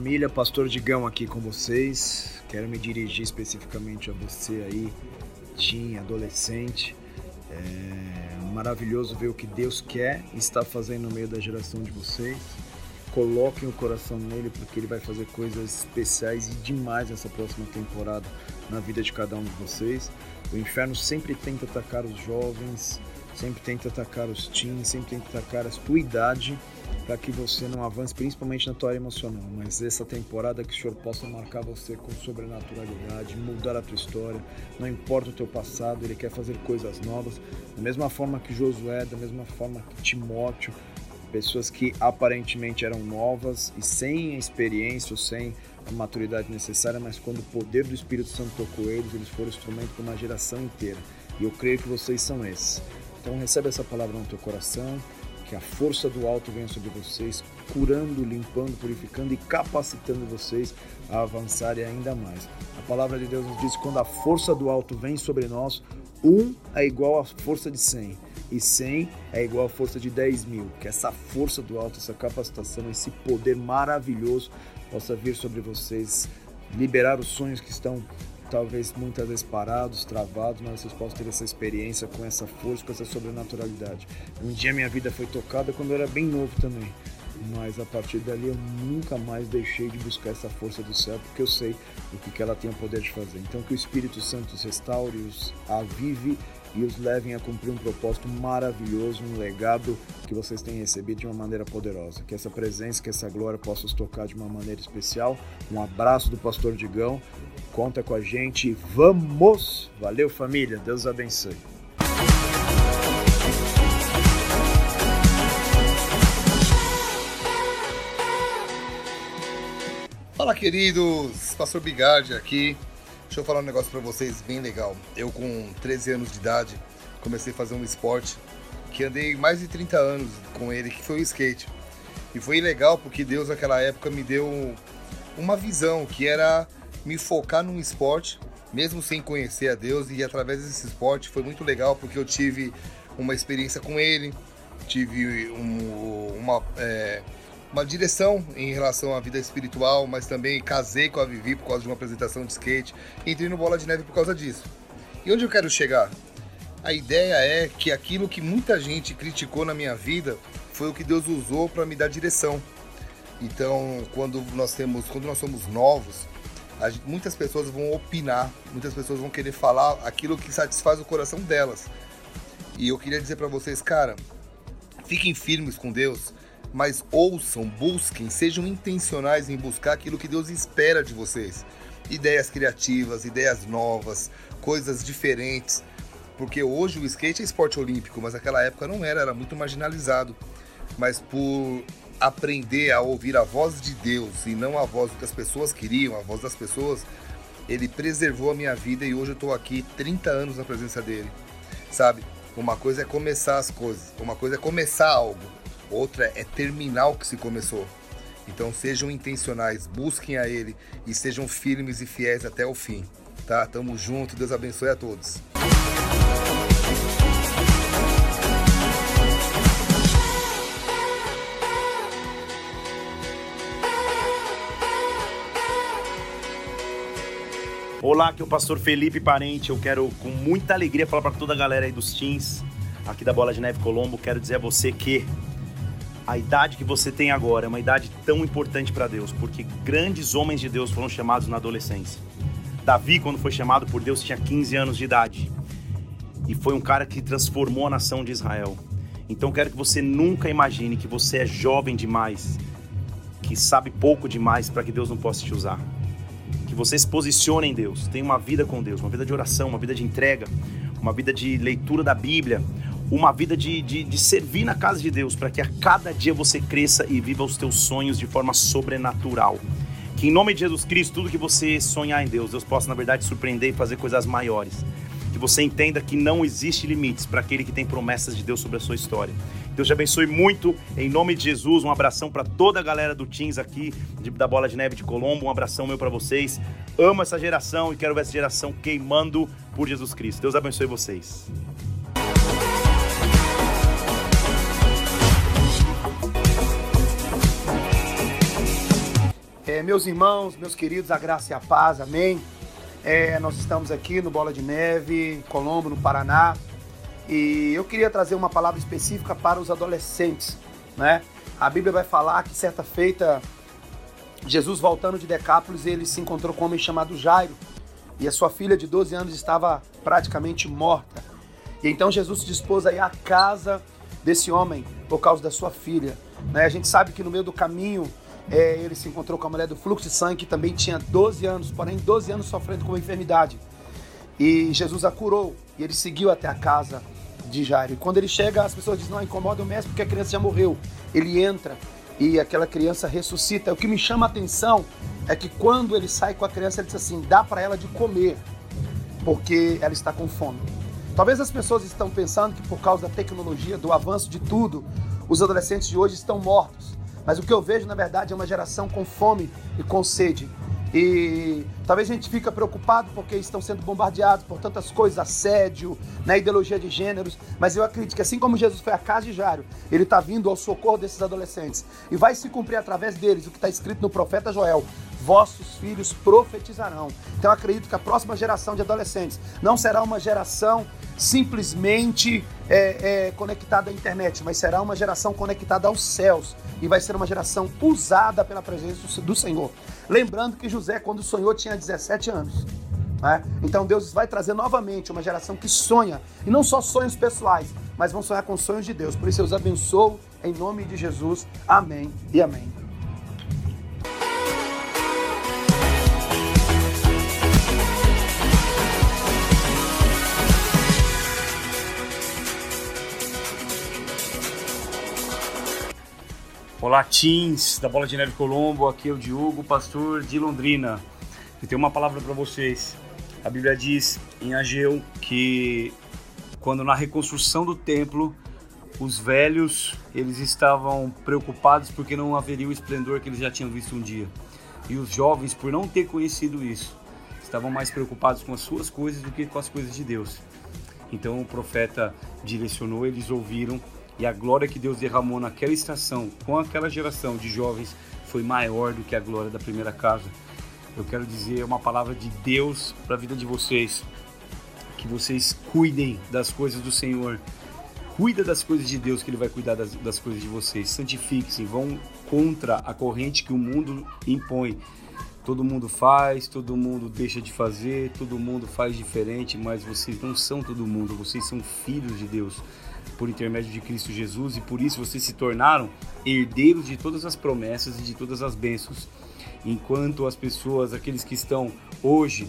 família, Pastor Digão aqui com vocês. Quero me dirigir especificamente a você aí, teen, adolescente. É maravilhoso ver o que Deus quer e está fazendo no meio da geração de vocês. Coloquem o coração nele porque ele vai fazer coisas especiais e demais nessa próxima temporada na vida de cada um de vocês. O inferno sempre tenta atacar os jovens, sempre tenta atacar os teens, sempre tenta atacar a tua idade para que você não avance, principalmente na tua área emocional. Mas essa temporada que o Senhor possa marcar você com sobrenaturalidade, mudar a tua história, não importa o teu passado, Ele quer fazer coisas novas, da mesma forma que Josué, da mesma forma que Timóteo, pessoas que aparentemente eram novas e sem a experiência sem a maturidade necessária, mas quando o poder do Espírito Santo tocou eles, eles foram instrumento para uma geração inteira. E eu creio que vocês são esses. Então recebe essa palavra no teu coração, que a força do alto venha sobre vocês, curando, limpando, purificando e capacitando vocês a avançarem ainda mais. A palavra de Deus nos diz que quando a força do alto vem sobre nós, um é igual à força de 100 e 100 é igual à força de 10 mil. Que essa força do alto, essa capacitação, esse poder maravilhoso possa vir sobre vocês, liberar os sonhos que estão talvez muitas vezes parados, travados, mas vocês possam ter essa experiência com essa força, com essa sobrenaturalidade. Um dia minha vida foi tocada quando eu era bem novo também, mas a partir dali eu nunca mais deixei de buscar essa força do céu, porque eu sei o que ela tem o poder de fazer. Então que o Espírito Santo os restaure, os avive e os levem a cumprir um propósito maravilhoso, um legado que vocês têm recebido de uma maneira poderosa. Que essa presença, que essa glória possa os tocar de uma maneira especial. Um abraço do Pastor Digão. Conta com a gente. Vamos! Valeu, família. Deus abençoe. Fala, queridos! Pastor Bigardi aqui. Deixa eu falar um negócio para vocês bem legal. Eu, com 13 anos de idade, comecei a fazer um esporte que andei mais de 30 anos com ele, que foi o skate. E foi legal porque Deus, naquela época, me deu uma visão que era me focar num esporte, mesmo sem conhecer a Deus, e através desse esporte foi muito legal porque eu tive uma experiência com Ele, tive um, uma, é, uma direção em relação à vida espiritual, mas também casei com a Vivi por causa de uma apresentação de skate, entrei no Bola de Neve por causa disso. E onde eu quero chegar? A ideia é que aquilo que muita gente criticou na minha vida foi o que Deus usou para me dar direção. Então, quando nós temos, quando nós somos novos, muitas pessoas vão opinar, muitas pessoas vão querer falar aquilo que satisfaz o coração delas. E eu queria dizer para vocês, cara, fiquem firmes com Deus, mas ouçam, busquem, sejam intencionais em buscar aquilo que Deus espera de vocês. Ideias criativas, ideias novas, coisas diferentes. Porque hoje o skate é esporte olímpico, mas naquela época não era, era muito marginalizado. Mas por aprender a ouvir a voz de Deus e não a voz que as pessoas queriam, a voz das pessoas, ele preservou a minha vida e hoje eu estou aqui 30 anos na presença dele. Sabe? Uma coisa é começar as coisas, uma coisa é começar algo, outra é terminar o que se começou. Então sejam intencionais, busquem a ele e sejam firmes e fiéis até o fim. Tá? Tamo junto, Deus abençoe a todos. Olá, aqui é o pastor Felipe Parente. Eu quero com muita alegria falar para toda a galera aí dos teens, aqui da Bola de Neve Colombo. Quero dizer a você que a idade que você tem agora é uma idade tão importante para Deus, porque grandes homens de Deus foram chamados na adolescência. Davi, quando foi chamado por Deus, tinha 15 anos de idade. E foi um cara que transformou a nação de Israel. Então quero que você nunca imagine que você é jovem demais, que sabe pouco demais para que Deus não possa te usar que você se posicione em Deus, tenha uma vida com Deus, uma vida de oração, uma vida de entrega, uma vida de leitura da Bíblia, uma vida de, de, de servir na casa de Deus, para que a cada dia você cresça e viva os teus sonhos de forma sobrenatural. Que em nome de Jesus Cristo, tudo que você sonhar em Deus, Deus possa, na verdade, surpreender e fazer coisas maiores. Que você entenda que não existe limites para aquele que tem promessas de Deus sobre a sua história. Deus te abençoe muito. Em nome de Jesus, um abração para toda a galera do Teams aqui, de, da Bola de Neve de Colombo. Um abração meu para vocês. Amo essa geração e quero ver essa geração queimando por Jesus Cristo. Deus abençoe vocês. É, meus irmãos, meus queridos, a graça e a paz, amém. É, nós estamos aqui no Bola de Neve, Colombo, no Paraná, e eu queria trazer uma palavra específica para os adolescentes, né? A Bíblia vai falar que certa feita Jesus voltando de Decápolis, ele se encontrou com um homem chamado Jairo, e a sua filha de 12 anos estava praticamente morta. E então Jesus se dispôs a ir à casa desse homem por causa da sua filha. Né? A gente sabe que no meio do caminho é, ele se encontrou com a mulher do fluxo de sangue, que também tinha 12 anos, porém 12 anos sofrendo com uma enfermidade. E Jesus a curou e ele seguiu até a casa de Jairo. E quando ele chega, as pessoas dizem: Não, incomoda o mestre porque a criança já morreu. Ele entra e aquela criança ressuscita. O que me chama a atenção é que quando ele sai com a criança, ele diz assim: dá para ela de comer, porque ela está com fome. Talvez as pessoas estão pensando que por causa da tecnologia, do avanço de tudo, os adolescentes de hoje estão mortos. Mas o que eu vejo, na verdade, é uma geração com fome e com sede. E talvez a gente fica preocupado porque estão sendo bombardeados por tantas coisas, assédio, né, ideologia de gêneros, mas eu acredito que assim como Jesus foi à casa de Jairo, ele está vindo ao socorro desses adolescentes e vai se cumprir através deles o que está escrito no profeta Joel: vossos filhos profetizarão. Então eu acredito que a próxima geração de adolescentes não será uma geração simplesmente é, é, conectada à internet, mas será uma geração conectada aos céus e vai ser uma geração usada pela presença do Senhor. Lembrando que José, quando sonhou, tinha 17 anos. Né? Então Deus vai trazer novamente uma geração que sonha, e não só sonhos pessoais, mas vão sonhar com sonhos de Deus. Por isso eu os abençoo em nome de Jesus. Amém e amém. Olá, teens da Bola de Neve Colombo. Aqui é o Diogo, pastor de Londrina. E tenho uma palavra para vocês. A Bíblia diz em Ageu que quando na reconstrução do templo os velhos eles estavam preocupados porque não haveria o esplendor que eles já tinham visto um dia. E os jovens, por não ter conhecido isso, estavam mais preocupados com as suas coisas do que com as coisas de Deus. Então o profeta direcionou, eles ouviram e a glória que Deus derramou naquela estação, com aquela geração de jovens, foi maior do que a glória da primeira casa. Eu quero dizer uma palavra de Deus para a vida de vocês. Que vocês cuidem das coisas do Senhor. Cuida das coisas de Deus, que Ele vai cuidar das, das coisas de vocês. Santifiquem-se, vão contra a corrente que o mundo impõe. Todo mundo faz, todo mundo deixa de fazer, todo mundo faz diferente, mas vocês não são todo mundo, vocês são filhos de Deus por intermédio de Cristo Jesus e por isso vocês se tornaram herdeiros de todas as promessas e de todas as bênçãos. Enquanto as pessoas, aqueles que estão hoje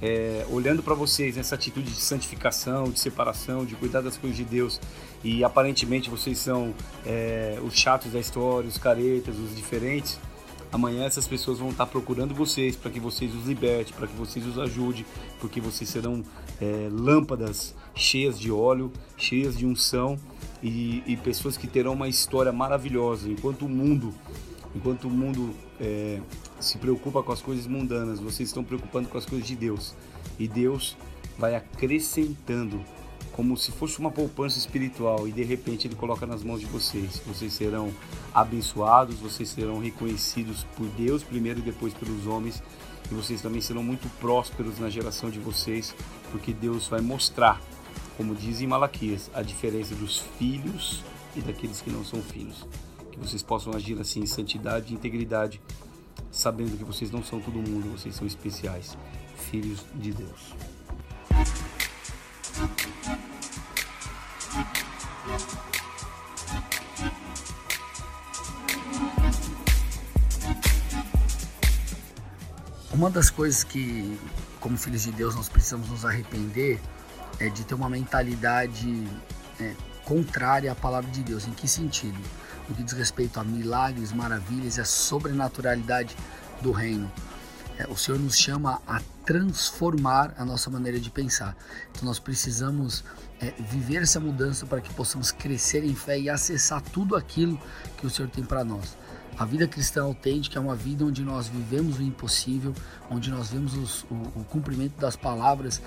é, olhando para vocês nessa atitude de santificação, de separação, de cuidar das coisas de Deus e aparentemente vocês são é, os chatos da história, os caretas, os diferentes, amanhã essas pessoas vão estar procurando vocês para que vocês os liberte, para que vocês os ajude, porque vocês serão é, lâmpadas cheias de óleo, cheias de unção e, e, pessoas que terão uma história maravilhosa. Enquanto o mundo, enquanto o mundo é, se preocupa com as coisas mundanas, vocês estão preocupando com as coisas de Deus e Deus vai acrescentando como se fosse uma poupança espiritual e de repente ele coloca nas mãos de vocês. Vocês serão abençoados, vocês serão reconhecidos por Deus primeiro e depois pelos homens e vocês também serão muito prósperos na geração de vocês, porque Deus vai mostrar, como diz em Malaquias, a diferença dos filhos e daqueles que não são filhos. Que vocês possam agir assim em santidade e integridade, sabendo que vocês não são todo mundo, vocês são especiais, filhos de Deus. Uma das coisas que, como filhos de Deus, nós precisamos nos arrepender é de ter uma mentalidade é, contrária à palavra de Deus. Em que sentido? No que diz respeito a milagres, maravilhas e a sobrenaturalidade do reino. É, o Senhor nos chama a transformar a nossa maneira de pensar. Então nós precisamos é, viver essa mudança para que possamos crescer em fé e acessar tudo aquilo que o Senhor tem para nós. A vida cristã autêntica é uma vida onde nós vivemos o impossível, onde nós vemos os, o, o, cumprimento das palavras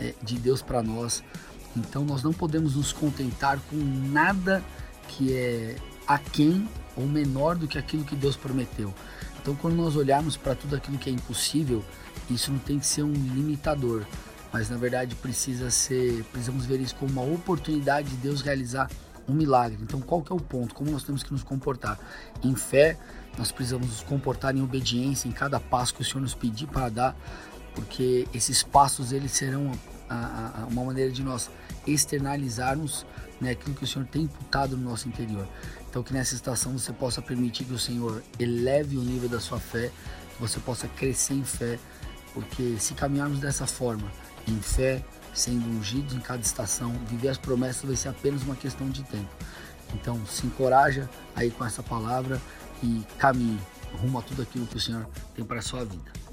é, de Deus para nós. Então nós não podemos nos contentar com nada que é aquém ou menor do que aquilo que Deus prometeu. Então, quando nós olharmos para tudo aquilo que é impossível, isso não tem que ser um limitador, mas na verdade precisa ser, precisamos ver isso como uma oportunidade de Deus realizar um milagre. Então, qual que é o ponto? Como nós temos que nos comportar? Em fé, nós precisamos nos comportar em obediência em cada passo que o Senhor nos pedir para dar, porque esses passos eles serão a, a, uma maneira de nós externalizarmos né, aquilo que o Senhor tem imputado no nosso interior. Então que nessa estação você possa permitir que o Senhor eleve o nível da sua fé, que você possa crescer em fé, porque se caminharmos dessa forma, em fé, sendo ungidos em cada estação, viver as promessas vai ser apenas uma questão de tempo. Então se encoraja aí com essa palavra e caminhe rumo a tudo aquilo que o Senhor tem para a sua vida.